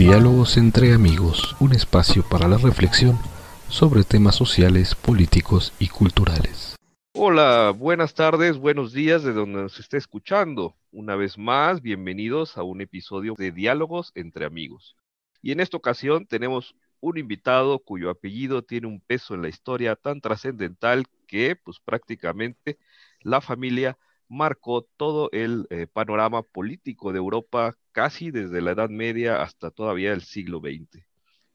Diálogos entre amigos, un espacio para la reflexión sobre temas sociales, políticos y culturales. Hola, buenas tardes, buenos días de donde nos esté escuchando. Una vez más, bienvenidos a un episodio de Diálogos entre amigos. Y en esta ocasión tenemos un invitado cuyo apellido tiene un peso en la historia tan trascendental que pues prácticamente la familia marcó todo el eh, panorama político de Europa casi desde la Edad Media hasta todavía el siglo XX.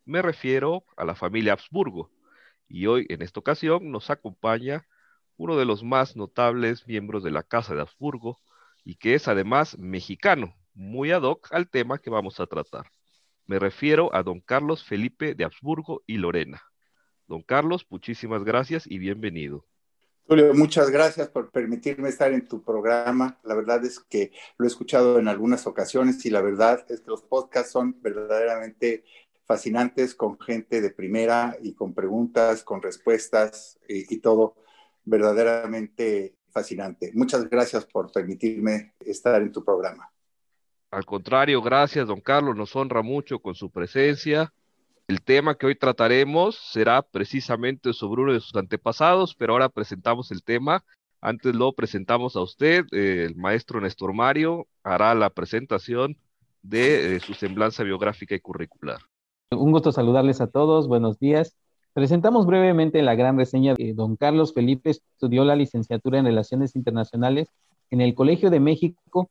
Me refiero a la familia Habsburgo y hoy en esta ocasión nos acompaña uno de los más notables miembros de la Casa de Habsburgo y que es además mexicano, muy ad hoc al tema que vamos a tratar. Me refiero a don Carlos Felipe de Habsburgo y Lorena. Don Carlos, muchísimas gracias y bienvenido. Julio, muchas gracias por permitirme estar en tu programa. La verdad es que lo he escuchado en algunas ocasiones y la verdad es que los podcasts son verdaderamente fascinantes con gente de primera y con preguntas, con respuestas y, y todo verdaderamente fascinante. Muchas gracias por permitirme estar en tu programa. Al contrario, gracias, don Carlos. Nos honra mucho con su presencia. El tema que hoy trataremos será precisamente sobre uno de sus antepasados, pero ahora presentamos el tema. Antes lo presentamos a usted, eh, el maestro Néstor Mario hará la presentación de eh, su semblanza biográfica y curricular. Un gusto saludarles a todos, buenos días. Presentamos brevemente la gran reseña de don Carlos Felipe, estudió la licenciatura en Relaciones Internacionales en el Colegio de México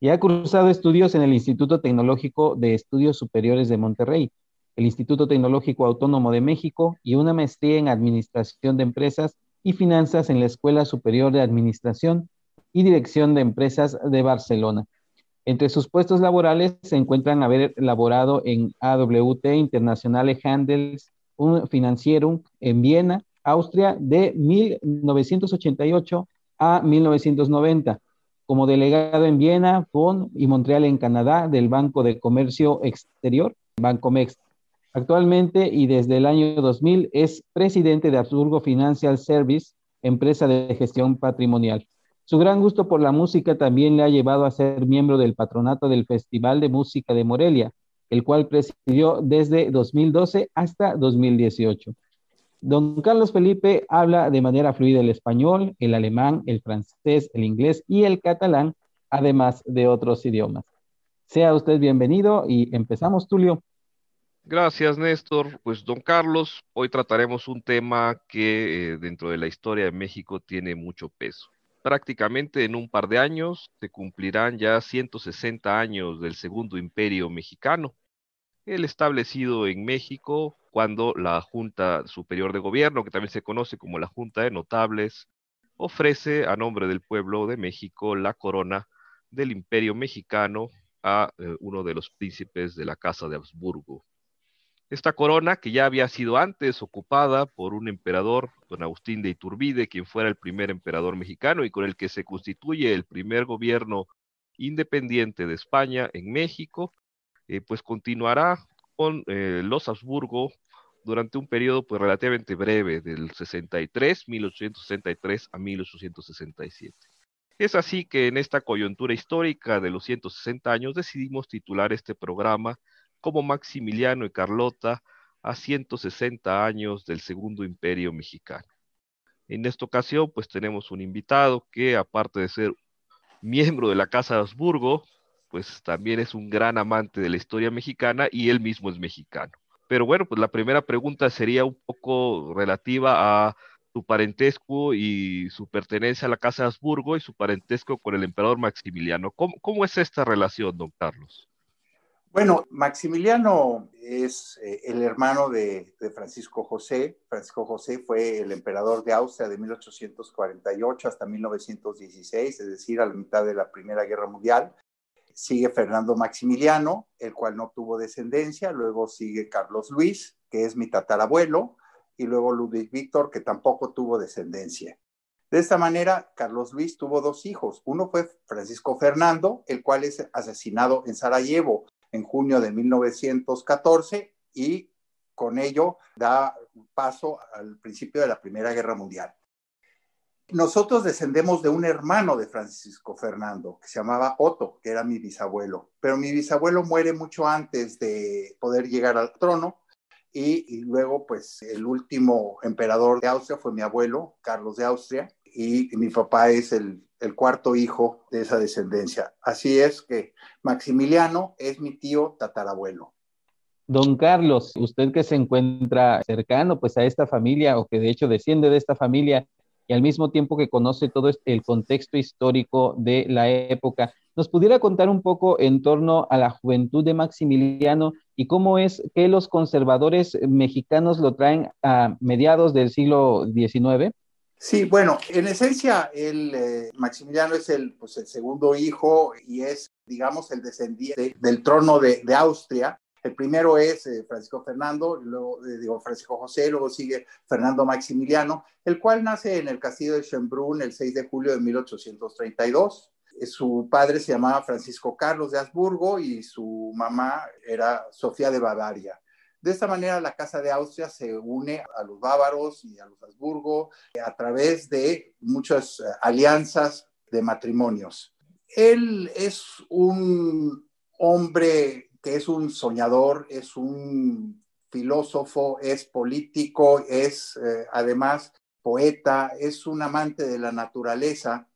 y ha cursado estudios en el Instituto Tecnológico de Estudios Superiores de Monterrey el Instituto Tecnológico Autónomo de México y una maestría en Administración de Empresas y Finanzas en la Escuela Superior de Administración y Dirección de Empresas de Barcelona. Entre sus puestos laborales se encuentran haber elaborado en AWT Internationale Handels, un financiero en Viena, Austria, de 1988 a 1990, como delegado en Viena, Bonn y Montreal en Canadá del Banco de Comercio Exterior, Bancomex, Actualmente y desde el año 2000 es presidente de Habsburgo Financial Service, empresa de gestión patrimonial. Su gran gusto por la música también le ha llevado a ser miembro del patronato del Festival de Música de Morelia, el cual presidió desde 2012 hasta 2018. Don Carlos Felipe habla de manera fluida el español, el alemán, el francés, el inglés y el catalán, además de otros idiomas. Sea usted bienvenido y empezamos, Tulio. Gracias, Néstor. Pues, don Carlos, hoy trataremos un tema que eh, dentro de la historia de México tiene mucho peso. Prácticamente en un par de años se cumplirán ya 160 años del Segundo Imperio Mexicano, el establecido en México cuando la Junta Superior de Gobierno, que también se conoce como la Junta de Notables, ofrece a nombre del pueblo de México la corona del Imperio Mexicano a eh, uno de los príncipes de la Casa de Habsburgo, esta corona, que ya había sido antes ocupada por un emperador, don Agustín de Iturbide, quien fuera el primer emperador mexicano y con el que se constituye el primer gobierno independiente de España en México, eh, pues continuará con eh, los Habsburgo durante un periodo pues relativamente breve, del 63, 1863 a 1867. Es así que en esta coyuntura histórica de los 160 años decidimos titular este programa como Maximiliano y Carlota a 160 años del Segundo Imperio Mexicano. En esta ocasión, pues tenemos un invitado que, aparte de ser miembro de la Casa de Habsburgo, pues también es un gran amante de la historia mexicana y él mismo es mexicano. Pero bueno, pues la primera pregunta sería un poco relativa a su parentesco y su pertenencia a la Casa de Habsburgo y su parentesco con el emperador Maximiliano. ¿Cómo, cómo es esta relación, don Carlos? Bueno, Maximiliano es eh, el hermano de, Francisco José. Francisco José fue el emperador de Austria de 1848 hasta 1916, es decir, a la mitad de la Primera Guerra Mundial. Sigue Fernando Maximiliano, el cual no tuvo descendencia. Luego sigue Carlos Luis, que es mi tatarabuelo. Y luego Ludwig Víctor, que tampoco tuvo descendencia. De esta manera, Carlos Luis tuvo dos hijos. Uno fue Francisco Fernando, el cual es asesinado en Sarajevo en junio de 1914 y con ello da paso al principio de la Primera Guerra Mundial. Nosotros descendemos de un hermano de Francisco Fernando, que se llamaba Otto, que era mi bisabuelo, pero mi bisabuelo muere mucho antes de poder llegar al trono y, luego pues el último emperador de Austria fue mi abuelo, Carlos de Austria, y mi papá es el, cuarto hijo de esa descendencia. Así es que Maximiliano es mi tío tatarabuelo. Don Carlos, usted que se encuentra cercano pues a esta familia o que de hecho desciende de esta familia, y al mismo tiempo que conoce todo el contexto histórico de la época. ¿Nos pudiera contar un poco en torno a la juventud de Maximiliano y cómo es que los conservadores mexicanos lo traen a mediados del siglo XIX? Sí, bueno, en esencia, el, eh, Maximiliano es el, pues, el segundo hijo y es, digamos, el descendiente del trono de, Austria el primero es eh, Francisco Fernando, luego eh, digo Francisco José, luego sigue Fernando Maximiliano, el cual nace en el castillo de Schönbrunn el 6 de julio de 1832. Eh, su padre se llamaba Francisco Carlos de Habsburgo y su mamá era Sofía de Bavaria. De esta manera, la Casa de Austria se une a los bávaros y a los Habsburgo a través de muchas alianzas de matrimonios. Él es un hombre que es un soñador, es un filósofo, es político, es eh, además poeta, es un amante de la naturaleza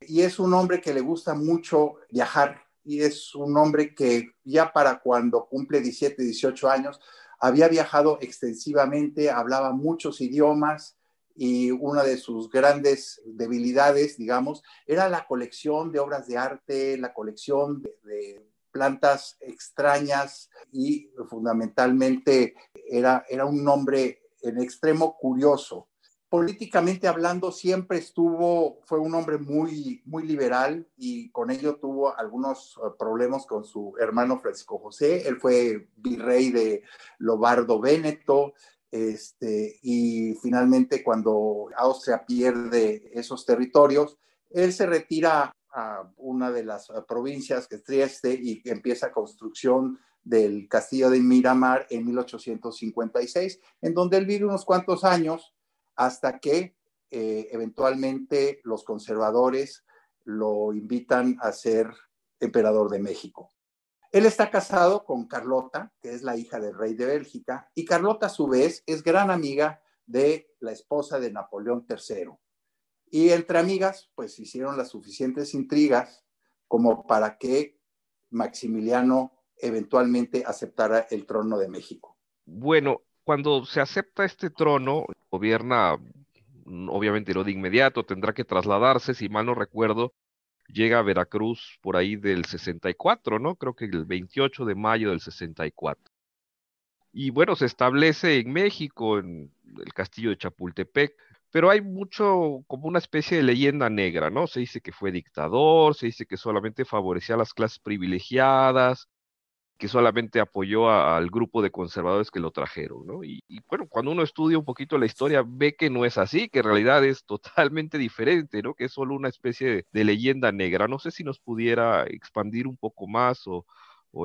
y es un hombre que le gusta mucho viajar y es un hombre que ya para cuando cumple 17, 18 años había viajado extensivamente, hablaba muchos idiomas y una de sus grandes debilidades, digamos, era la colección de obras de arte, la colección de plantas extrañas y fundamentalmente era, era un hombre en extremo curioso. Políticamente hablando, siempre estuvo, fue un hombre muy, muy liberal y con ello tuvo algunos eh, problemas con su hermano Francisco José. Él fue virrey de Lobardo Véneto, este, y finalmente cuando Austria pierde esos territorios, él se retira a una de las provincias que es Trieste y empieza construcción del castillo de Miramar en 1856, en donde él vive unos cuantos años hasta que eh, eventualmente los conservadores lo invitan a ser emperador de México. Él está casado con Carlota, que es la hija del rey de Bélgica, y Carlota a su vez es gran amiga de la esposa de Napoleón III. Y entre amigas, pues hicieron las suficientes intrigas como para que Maximiliano eventualmente aceptara el trono de México. Bueno, cuando se acepta este trono, gobierna, mm, obviamente no de inmediato, tendrá que trasladarse, si mal no recuerdo, llega a Veracruz por ahí del 64, ¿no? Creo que el 28 de mayo del 64. Y bueno, se establece en México, en el castillo de Chapultepec, pero hay mucho como una especie de leyenda negra, ¿no? Se dice que fue dictador, se dice que solamente favorecía a las clases privilegiadas, que solamente apoyó al grupo de conservadores que lo trajeron, ¿no? Y, bueno, cuando uno estudia un poquito la historia, ve que no es así, que en realidad es totalmente diferente, ¿no? Que es solo una especie de, leyenda negra. No sé si nos pudiera expandir un poco más o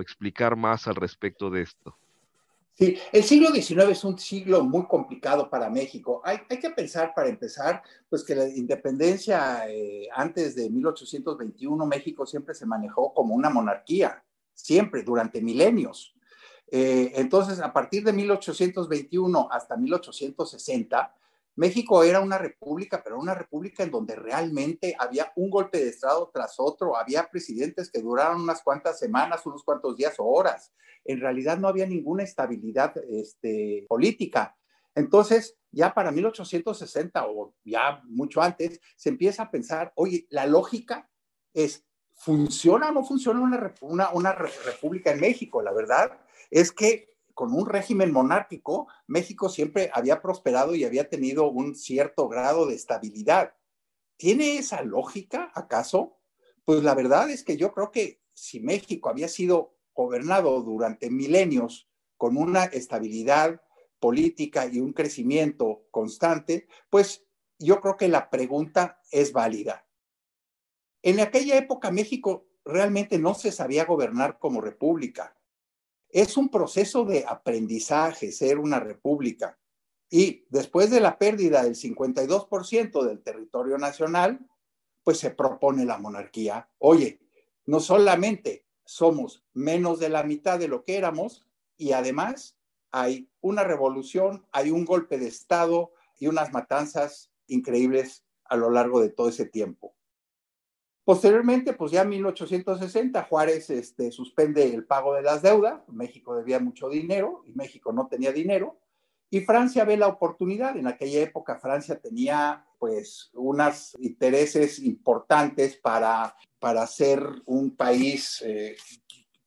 explicar más al respecto de esto. Sí, el siglo XIX es un siglo muy complicado para México. Hay, que pensar, para empezar, pues que la independencia eh, antes de 1821, México siempre se manejó como una monarquía, siempre, durante milenios. Eh, entonces, a partir de 1821 hasta 1860, México era una república, pero una república en donde realmente había un golpe de Estado tras otro, había presidentes que duraron unas cuantas semanas, unos cuantos días o horas. En realidad no había ninguna estabilidad este, política. Entonces, ya para 1860 o ya mucho antes, se empieza a pensar, oye, la lógica es, ¿funciona o no funciona una, una, república en México? La verdad es que con un régimen monárquico, México siempre había prosperado y había tenido un cierto grado de estabilidad. ¿Tiene esa lógica, acaso? Pues la verdad es que yo creo que si México había sido gobernado durante milenios con una estabilidad política y un crecimiento constante, pues yo creo que la pregunta es válida. En aquella época México realmente no se sabía gobernar como república. Es un proceso de aprendizaje ser una república. Y después de la pérdida del 52% del territorio nacional, pues se propone la monarquía. Oye, no solamente somos menos de la mitad de lo que éramos y además hay una revolución, hay un golpe de Estado y unas matanzas increíbles a lo largo de todo ese tiempo. Posteriormente, pues ya en 1860, Juárez este, suspende el pago de las deudas, México debía mucho dinero y México no tenía dinero, y Francia ve la oportunidad. En aquella época Francia tenía pues unos intereses importantes para, para ser un país eh,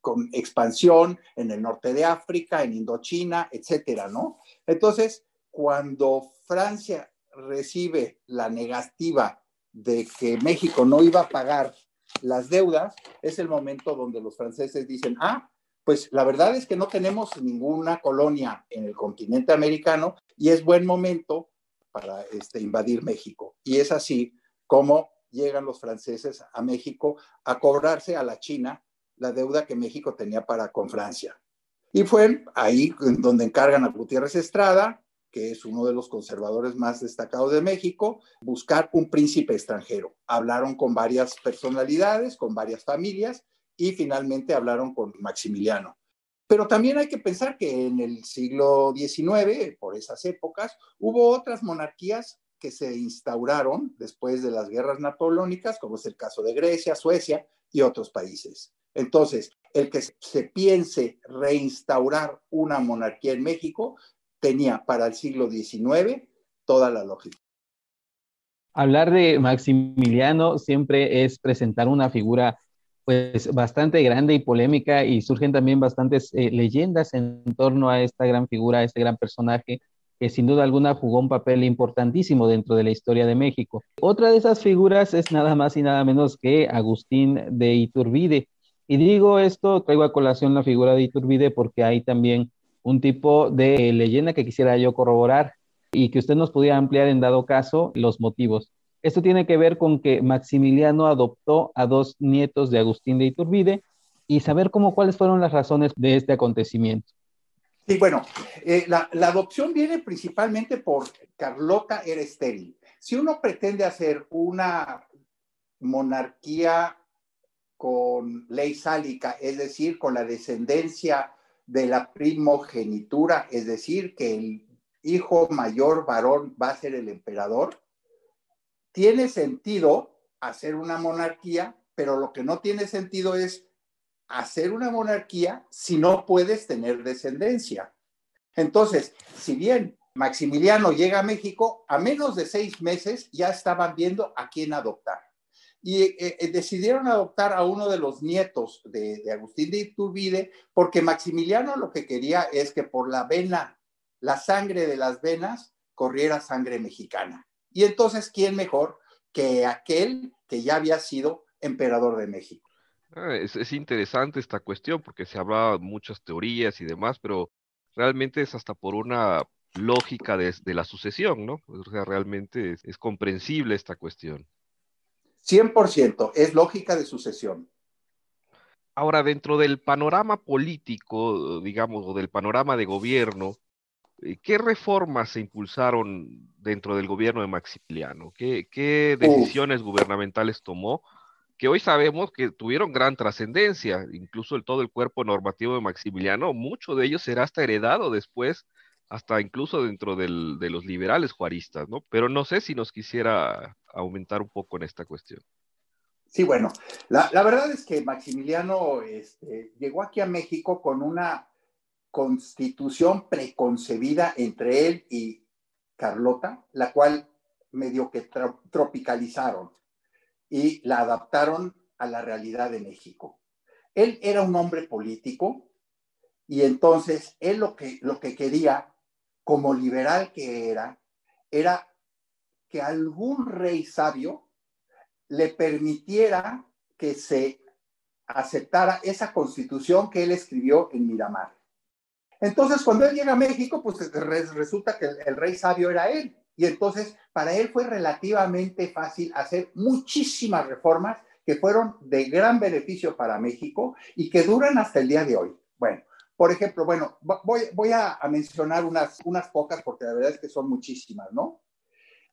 con expansión en el norte de África, en Indochina, etcétera, ¿no? Entonces, cuando Francia recibe la negativa de que México no iba a pagar las deudas, es el momento donde los franceses dicen, ah, pues la verdad es que no tenemos ninguna colonia en el continente americano y es buen momento para este, invadir México. Y es así como llegan los franceses a México a cobrarse a la China la deuda que México tenía para con Francia. Y fue ahí donde encargan a Gutiérrez Estrada, que es uno de los conservadores más destacados de México, buscar un príncipe extranjero. Hablaron con varias personalidades, con varias familias, y finalmente hablaron con Maximiliano. Pero también hay que pensar que en el siglo XIX, por esas épocas, hubo otras monarquías que se instauraron después de las guerras napoleónicas, como es el caso de Grecia, Suecia y otros países. Entonces, el que se piense reinstaurar una monarquía en México tenía para el siglo XIX toda la lógica. Hablar de Maximiliano siempre es presentar una figura pues bastante grande y polémica y surgen también bastantes eh, leyendas en torno a esta gran figura, a este gran personaje que sin duda alguna jugó un papel importantísimo dentro de la historia de México. Otra de esas figuras es nada más y nada menos que Agustín de Iturbide. Y digo esto, traigo a colación la figura de Iturbide porque hay también un tipo de leyenda que quisiera yo corroborar y que usted nos pudiera ampliar en dado caso los motivos. Esto tiene que ver con que Maximiliano adoptó a dos nietos de Agustín de Iturbide y saber cómo cuáles fueron las razones de este acontecimiento. Sí, bueno, eh, la, la, adopción viene principalmente por Carlota era estéril. Si uno pretende hacer una monarquía con ley sálica, es decir, con la descendencia de la primogenitura, es decir, que el hijo mayor varón va a ser el emperador, tiene sentido hacer una monarquía, pero lo que no tiene sentido es hacer una monarquía si no puedes tener descendencia. Entonces, si bien Maximiliano llega a México, a menos de seis meses ya estaban viendo a quién adoptar. Y eh, eh, decidieron adoptar a uno de los nietos de, Agustín de Iturbide, porque Maximiliano lo que quería es que por la vena, la sangre de las venas, corriera sangre mexicana. Y entonces, ¿quién mejor que aquel que ya había sido emperador de México? Ah, es, interesante esta cuestión porque se hablaba muchas teorías y demás, pero realmente es hasta por una lógica de, la sucesión, ¿no? O sea, realmente es comprensible esta cuestión. 100%, es lógica de sucesión. Ahora, dentro del panorama político, digamos, o del panorama de gobierno, eh, ¿Qué reformas se impulsaron dentro del gobierno de Maximiliano? ¿Qué, decisiones gubernamentales tomó? Que hoy sabemos que tuvieron gran trascendencia, incluso el, todo el cuerpo normativo de Maximiliano, mucho de ellos será hasta heredado después, hasta incluso dentro de los liberales juaristas, ¿no? Pero no sé si nos quisiera aumentar un poco en esta cuestión. Sí, bueno, la, verdad es que Maximiliano este, llegó aquí a México con una constitución preconcebida entre él y Carlota, la cual medio que tropicalizaron y la adaptaron a la realidad de México. Él era un hombre político y entonces él lo que, lo que quería, como liberal que era, era que algún rey sabio le permitiera que se aceptara esa constitución que él escribió en Miramar. Entonces, cuando él llega a México, pues resulta que el, rey sabio era él. Y entonces, para él fue relativamente fácil hacer muchísimas reformas que fueron de gran beneficio para México y que duran hasta el día de hoy. Bueno, Por ejemplo, bueno, voy, a, a, mencionar unas, unas pocas porque la verdad es que son muchísimas, ¿no?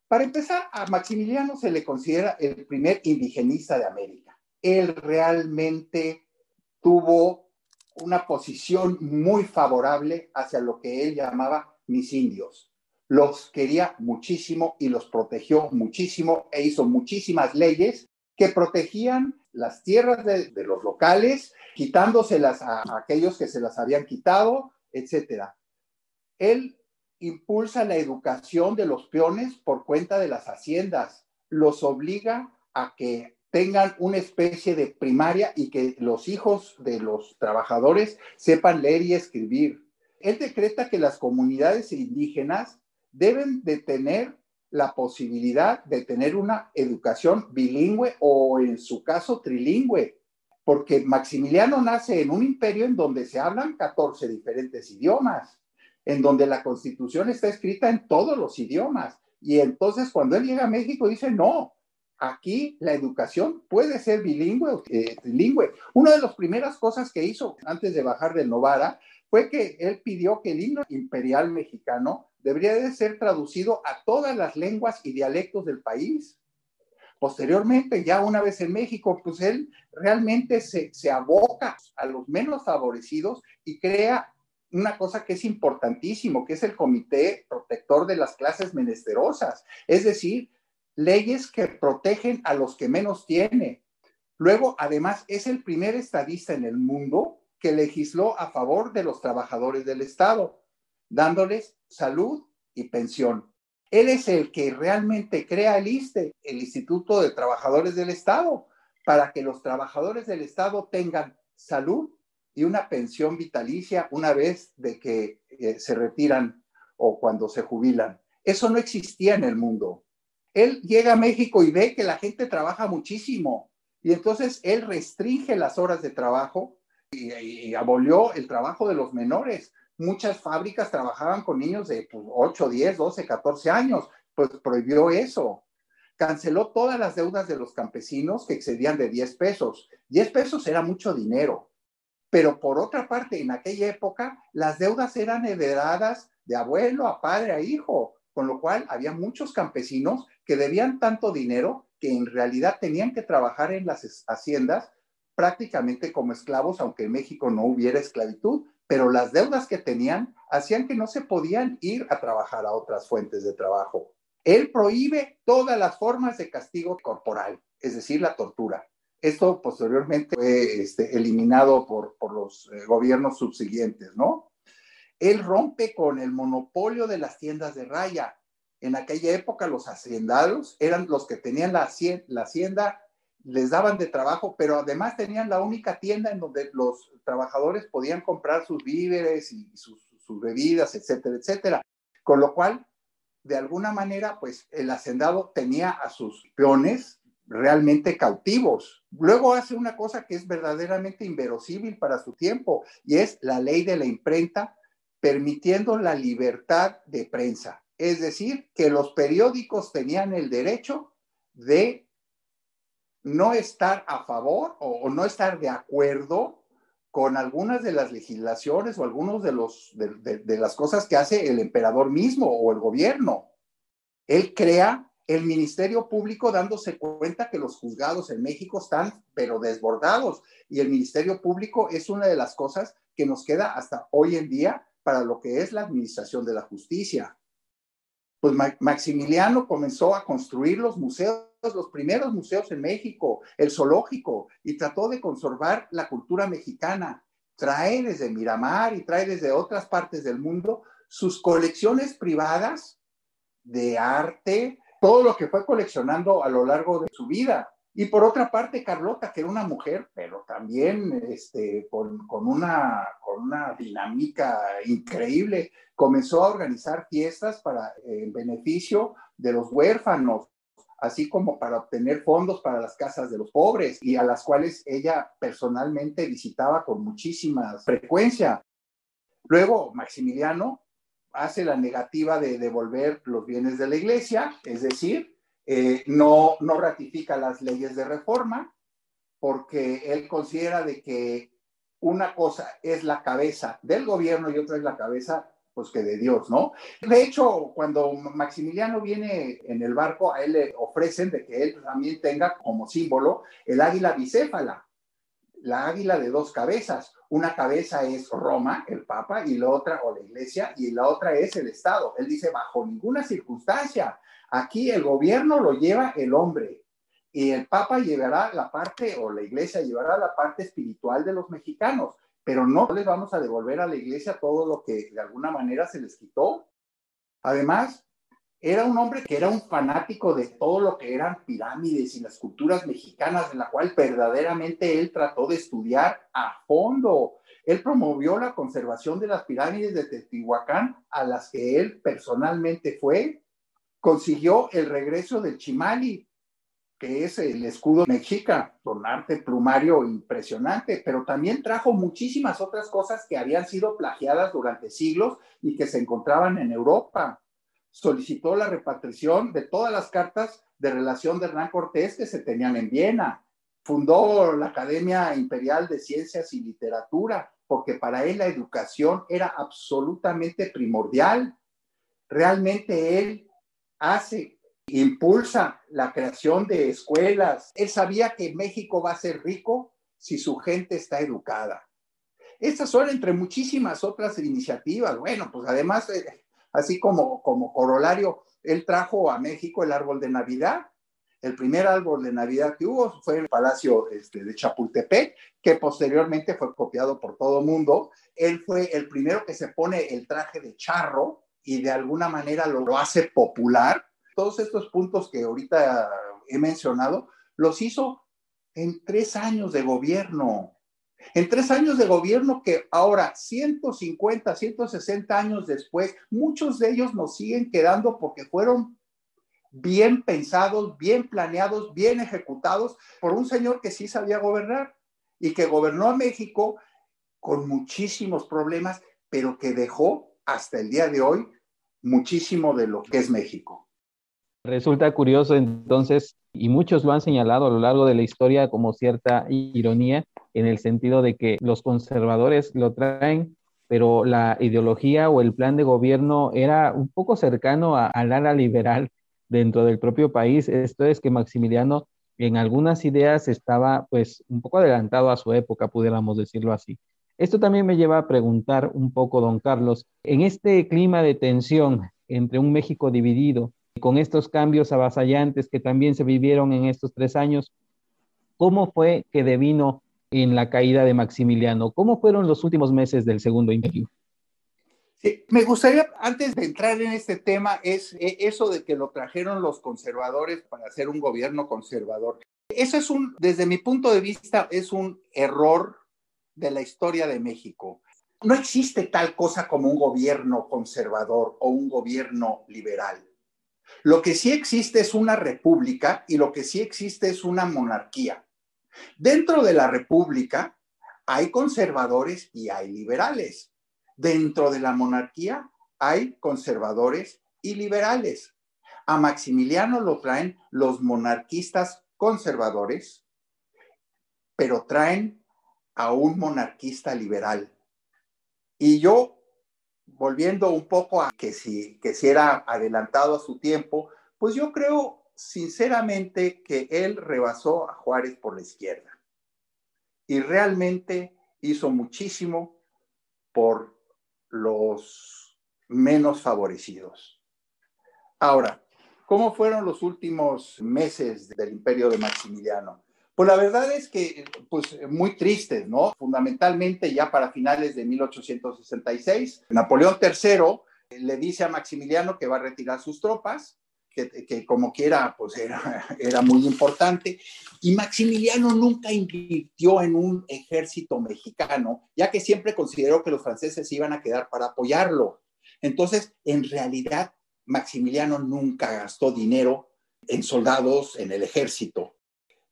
Para empezar, a Maximiliano se le considera el primer indigenista de América. Él realmente tuvo una posición muy favorable hacia lo que él llamaba mis indios. Los quería muchísimo y los protegió muchísimo e hizo muchísimas leyes que protegían las tierras de, los locales, quitándoselas a, a, aquellos que se las habían quitado, etcétera. Él impulsa la educación de los peones por cuenta de las haciendas, los obliga a que tengan una especie de primaria y que los hijos de los trabajadores sepan leer y escribir. Él decreta que las comunidades indígenas deben de tener la posibilidad de tener una educación bilingüe o en su caso trilingüe, porque Maximiliano nace en un imperio en donde se hablan 14 diferentes idiomas, en donde la constitución está escrita en todos los idiomas. Y entonces cuando él llega a México dice, no, aquí la educación puede ser bilingüe eh, trilingüe. Una de las primeras cosas que hizo antes de bajar del Novara fue que él pidió que el himno imperial mexicano debería de ser traducido a todas las lenguas y dialectos del país. Posteriormente, ya una vez en México, pues él realmente se, se aboca a los menos favorecidos y crea una cosa que es importantísimo, que es el Comité Protector de las Clases Menesterosas, es decir, leyes que protegen a los que menos tiene. Luego, además, es el primer estadista en el mundo que legisló a favor de los trabajadores del Estado dándoles salud y pensión. Él es el que realmente crea el ISTE, el Instituto de Trabajadores del Estado, para que los trabajadores del Estado tengan salud y una pensión vitalicia una vez de que eh, se retiran o cuando se jubilan. Eso no existía en el mundo. Él llega a México y ve que la gente trabaja muchísimo y entonces él restringe las horas de trabajo y, abolió el trabajo de los menores muchas fábricas trabajaban con niños de pues, 8, 10, 12, 14 años, pues prohibió eso. Canceló todas las deudas de los campesinos que excedían de 10 pesos. 10 pesos era mucho dinero. Pero por otra parte, en aquella época, las deudas eran heredadas de abuelo a padre a hijo, con lo cual había muchos campesinos que debían tanto dinero que en realidad tenían que trabajar en las haciendas prácticamente como esclavos, aunque en México no hubiera esclavitud, pero las deudas que tenían hacían que no se podían ir a trabajar a otras fuentes de trabajo. Él prohíbe todas las formas de castigo corporal, es decir, la tortura. Esto posteriormente fue este, eliminado por, los eh, gobiernos subsiguientes, ¿no? Él rompe con el monopolio de las tiendas de raya. En aquella época los haciendados eran los que tenían la, la hacienda les daban de trabajo, pero además tenían la única tienda en donde los trabajadores podían comprar sus víveres y sus, sus, bebidas, etcétera, etcétera. Con lo cual, de alguna manera, pues el hacendado tenía a sus peones realmente cautivos. Luego hace una cosa que es verdaderamente inverosímil para su tiempo, y es la ley de la imprenta permitiendo la libertad de prensa. Es decir, que los periódicos tenían el derecho de no estar a favor o, no estar de acuerdo con algunas de las legislaciones o los, de, de, las cosas que hace el emperador mismo o el gobierno. Él crea el Ministerio Público dándose cuenta que los juzgados en México están pero desbordados y el Ministerio Público es una de las cosas que nos queda hasta hoy en día para lo que es la administración de la justicia. Pues Maximiliano comenzó a construir los museos los primeros museos en México, el zoológico, y trató de conservar la cultura mexicana. Trae desde Miramar y trae desde otras partes del mundo sus colecciones privadas de arte, todo lo que fue coleccionando a lo largo de su vida. Y por otra parte, Carlota, que era una mujer, pero también este, con, una, con una dinámica increíble, comenzó a organizar fiestas para, en beneficio de los huérfanos, así como para obtener fondos para las casas de los pobres y a las cuales ella personalmente visitaba con muchísima frecuencia. Luego, Maximiliano hace la negativa de devolver los bienes de la iglesia, es decir, eh, no, no ratifica las leyes de reforma porque él considera de que una cosa es la cabeza del gobierno y otra es la cabeza pues que de Dios, ¿no? De hecho, cuando Maximiliano viene en el barco, a él le ofrecen de que él también tenga como símbolo el águila bicéfala, la águila de dos cabezas. Una cabeza es Roma, el Papa, y la otra, o la Iglesia, y la otra es el Estado. Él dice, bajo ninguna circunstancia, aquí el gobierno lo lleva el hombre, y el Papa llevará la parte, o la Iglesia llevará la parte espiritual de los mexicanos pero no les vamos a devolver a la iglesia todo lo que de alguna manera se les quitó. Además, era un hombre que era un fanático de todo lo que eran pirámides y las culturas mexicanas, en la cual verdaderamente él trató de estudiar a fondo. Él promovió la conservación de las pirámides de Teotihuacán, a las que él personalmente fue. Consiguió el regreso del Chimali, que es el escudo mexica, con arte plumario impresionante, pero también trajo muchísimas otras cosas que habían sido plagiadas durante siglos y que se encontraban en Europa. Solicitó la repatriación de todas las cartas de relación de Hernán Cortés que se tenían en Viena. Fundó la Academia Imperial de Ciencias y Literatura, porque para él la educación era absolutamente primordial. Realmente él hace impulsa la creación de escuelas. Él sabía que México va a ser rico si su gente está educada. Estas son entre muchísimas otras iniciativas. Bueno, pues además, eh, así como, como corolario, él trajo a México el árbol de Navidad. El primer árbol de Navidad que hubo fue el Palacio este, de Chapultepec, que posteriormente fue copiado por todo el mundo. Él fue el primero que se pone el traje de charro y de alguna manera lo hace popular todos estos puntos que ahorita he mencionado, los hizo en tres años de gobierno. En tres años de gobierno que ahora, 150, 160 años después, muchos de ellos nos siguen quedando porque fueron bien pensados, bien planeados, bien ejecutados por un señor que sí sabía gobernar y que gobernó a México con muchísimos problemas, pero que dejó hasta el día de hoy muchísimo de lo que es México. Resulta curioso entonces, y muchos lo han señalado a lo largo de la historia como cierta ironía, en el sentido de que los conservadores lo traen, pero la ideología o el plan de gobierno era un poco cercano al ala liberal dentro del propio país. Esto es que Maximiliano en algunas ideas estaba pues un poco adelantado a su época, pudiéramos decirlo así. Esto también me lleva a preguntar un poco, don Carlos, en este clima de tensión entre un México dividido con estos cambios avasallantes que también se vivieron en estos tres años, ¿cómo fue que devino en la caída de Maximiliano? ¿Cómo fueron los últimos meses del Segundo Imperio? Me gustaría, antes de entrar en este tema, es eh, eso de que lo trajeron los conservadores para hacer un gobierno conservador. Eso es un, desde mi punto de vista, es un error de la historia de México. No existe tal cosa como un gobierno conservador o un gobierno liberal. Lo que sí existe es una república y lo que sí existe es una monarquía. Dentro de la república hay conservadores y hay liberales. Dentro de la monarquía hay conservadores y liberales. A Maximiliano lo traen los monarquistas conservadores, pero traen a un monarquista liberal. Y yo volviendo un poco a que si, que si era adelantado a su tiempo, pues yo creo sinceramente que él rebasó a Juárez por la izquierda y realmente hizo muchísimo por los menos favorecidos. Ahora, ¿cómo fueron los últimos meses del imperio de Maximiliano? Pues la verdad es que, pues muy tristes, ¿no? Fundamentalmente ya para finales de 1866, Napoleón III le dice a Maximiliano que va a retirar sus tropas, que, como quiera, pues era, era muy importante. Y Maximiliano nunca invirtió en un ejército mexicano, ya que siempre consideró que los franceses iban a quedar para apoyarlo. Entonces, en realidad, Maximiliano nunca gastó dinero en soldados, en el ejército.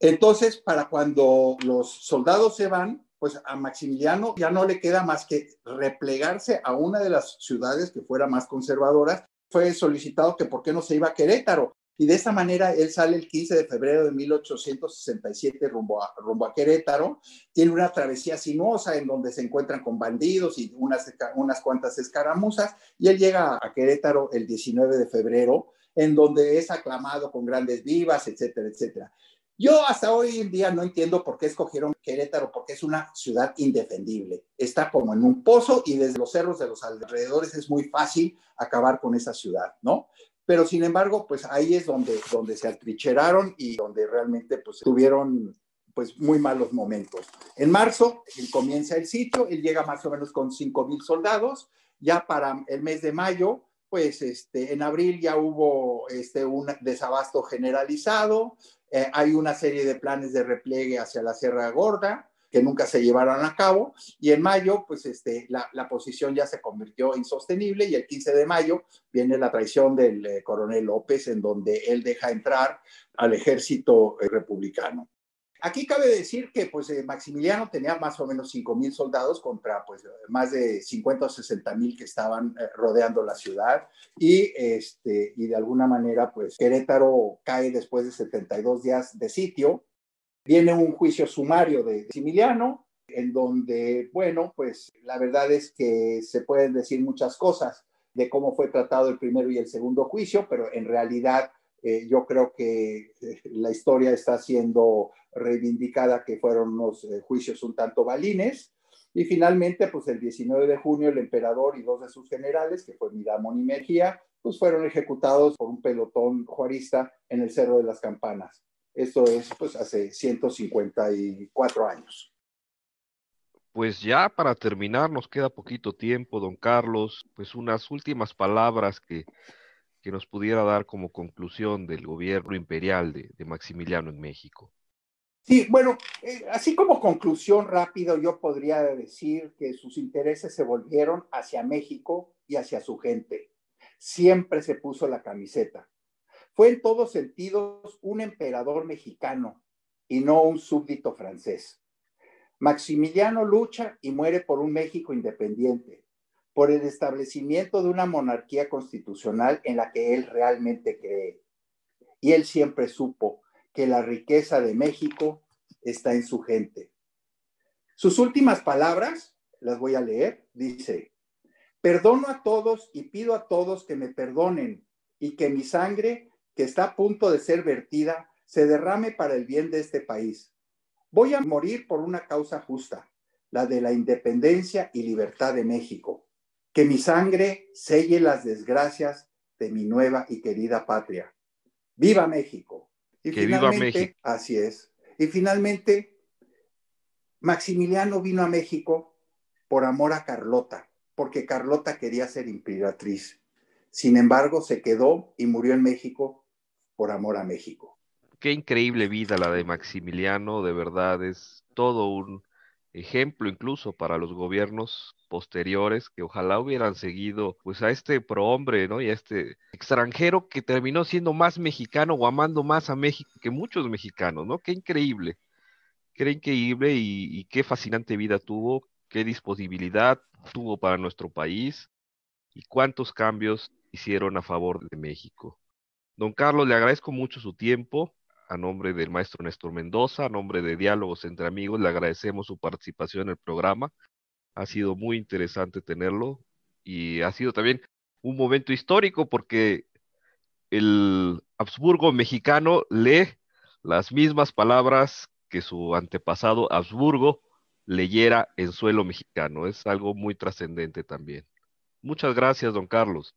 Entonces, para cuando los soldados se van, pues a Maximiliano ya no le queda más que replegarse a una de las ciudades que fuera más conservadoras. Fue solicitado que por qué no se iba a Querétaro. Y de esta manera él sale el 15 de febrero de 1867 rumbo a, rumbo a Querétaro. Tiene una travesía sinuosa en donde se encuentran con bandidos y unas, unas cuantas escaramuzas. Y él llega a Querétaro el 19 de febrero, en donde es aclamado con grandes vivas, etcétera, etcétera. Yo hasta hoy en día no entiendo por qué escogieron Querétaro, porque es una ciudad indefendible. Está como en un pozo y desde los cerros de los alrededores es muy fácil acabar con esa ciudad, ¿no? Pero sin embargo, pues ahí es donde, donde se atrincheraron y donde realmente pues tuvieron pues muy malos momentos. En marzo él comienza el sitio, él llega más o menos con 5 mil soldados, ya para el mes de mayo, pues este, en abril ya hubo este, un desabasto generalizado, eh, hay una serie de planes de repliegue hacia la Sierra Gorda que nunca se llevaron a cabo y en mayo pues este, la, posición ya se convirtió insostenible y el 15 de mayo viene la traición del eh, coronel López en donde él deja entrar al ejército eh, republicano. Aquí cabe decir que pues, eh, Maximiliano tenía más o menos 5 mil soldados contra pues, más de 50 o 60 mil que estaban eh, rodeando la ciudad y, este, y de alguna manera pues Querétaro cae después de 72 días de sitio. Viene un juicio sumario de Maximiliano en donde, bueno, pues la verdad es que se pueden decir muchas cosas de cómo fue tratado el primero y el segundo juicio, pero en realidad eh, yo creo que la historia está siendo reivindicada que fueron unos eh, juicios un tanto balines. Y finalmente, pues el 19 de junio, el emperador y dos de sus generales, que fue Miramón y Mejía, pues fueron ejecutados por un pelotón juarista en el Cerro de las Campanas. Esto es, pues, hace 154 años. Pues ya para terminar, nos queda poquito tiempo, don Carlos, pues unas últimas palabras que que nos pudiera dar como conclusión del gobierno imperial de, Maximiliano en México. Sí, bueno, eh, así como conclusión rápido, yo podría decir que sus intereses se volvieron hacia México y hacia su gente. Siempre se puso la camiseta. Fue en todos sentidos un emperador mexicano y no un súbdito francés. Maximiliano lucha y muere por un México independiente, por el establecimiento de una monarquía constitucional en la que él realmente cree. Y él siempre supo que la riqueza de México está en su gente. Sus últimas palabras, las voy a leer, dice, perdono a todos y pido a todos que me perdonen y que mi sangre, que está a punto de ser vertida, se derrame para el bien de este país. Voy a morir por una causa justa, la de la independencia y libertad de México que mi sangre selle las desgracias de mi nueva y querida patria. ¡Viva México! Y que viva México. Así es. Y finalmente, Maximiliano vino a México por amor a Carlota, porque Carlota quería ser imperatriz. Sin embargo, se quedó y murió en México por amor a México. Qué increíble vida la de Maximiliano, de verdad, es todo un ejemplo incluso para los gobiernos posteriores que ojalá hubieran seguido pues a este prohombre, ¿no? Y a este extranjero que terminó siendo más mexicano o amando más a México que muchos mexicanos, ¿no? Qué increíble, qué increíble y, y qué fascinante vida tuvo, qué disponibilidad tuvo para nuestro país y cuántos cambios hicieron a favor de México. Don Carlos, le agradezco mucho su tiempo a nombre del maestro Néstor Mendoza, a nombre de Diálogos entre Amigos, le agradecemos su participación en el programa. Ha sido muy interesante tenerlo y ha sido también un momento histórico porque el Habsburgo mexicano lee las mismas palabras que su antepasado Habsburgo leyera en suelo mexicano. Es algo muy trascendente también. Muchas gracias, don Carlos.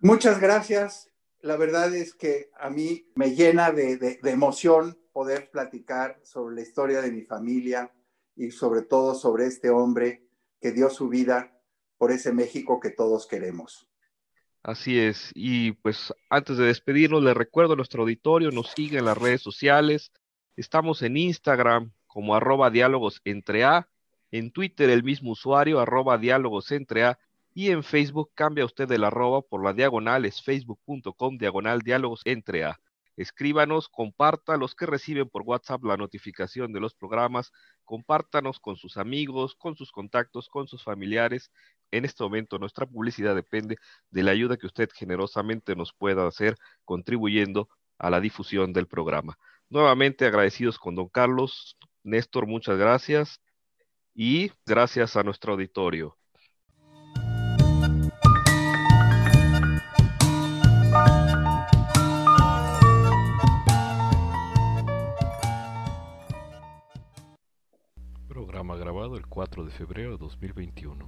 Muchas gracias la verdad es que a mí me llena de, emoción poder platicar sobre la historia de mi familia y sobre todo sobre este hombre que dio su vida por ese México que todos queremos. Así es. Y pues antes de despedirnos, les recuerdo a nuestro auditorio, nos sigue en las redes sociales. Estamos en Instagram como arroba diálogos entre A, en Twitter el mismo usuario, arroba diálogos entre A, y en Facebook cambia usted el arroba por la diagonal, es facebook.com diagonal diálogos entre A. Escríbanos, comparta los que reciben por WhatsApp la notificación de los programas, compártanos con sus amigos, con sus contactos, con sus familiares, en este momento nuestra publicidad depende de la ayuda que usted generosamente nos pueda hacer contribuyendo a la difusión del programa. Nuevamente agradecidos con don Carlos. Néstor, muchas gracias y gracias a nuestro auditorio. Programa grabado el 4 de febrero de 2021.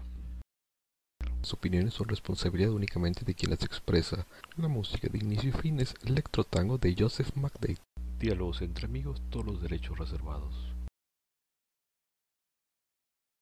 Las opiniones son responsabilidad únicamente de quien las expresa. La música de inicio y fin es Electro Tango de Joseph McDade. Diálogos entre amigos, todos los derechos reservados.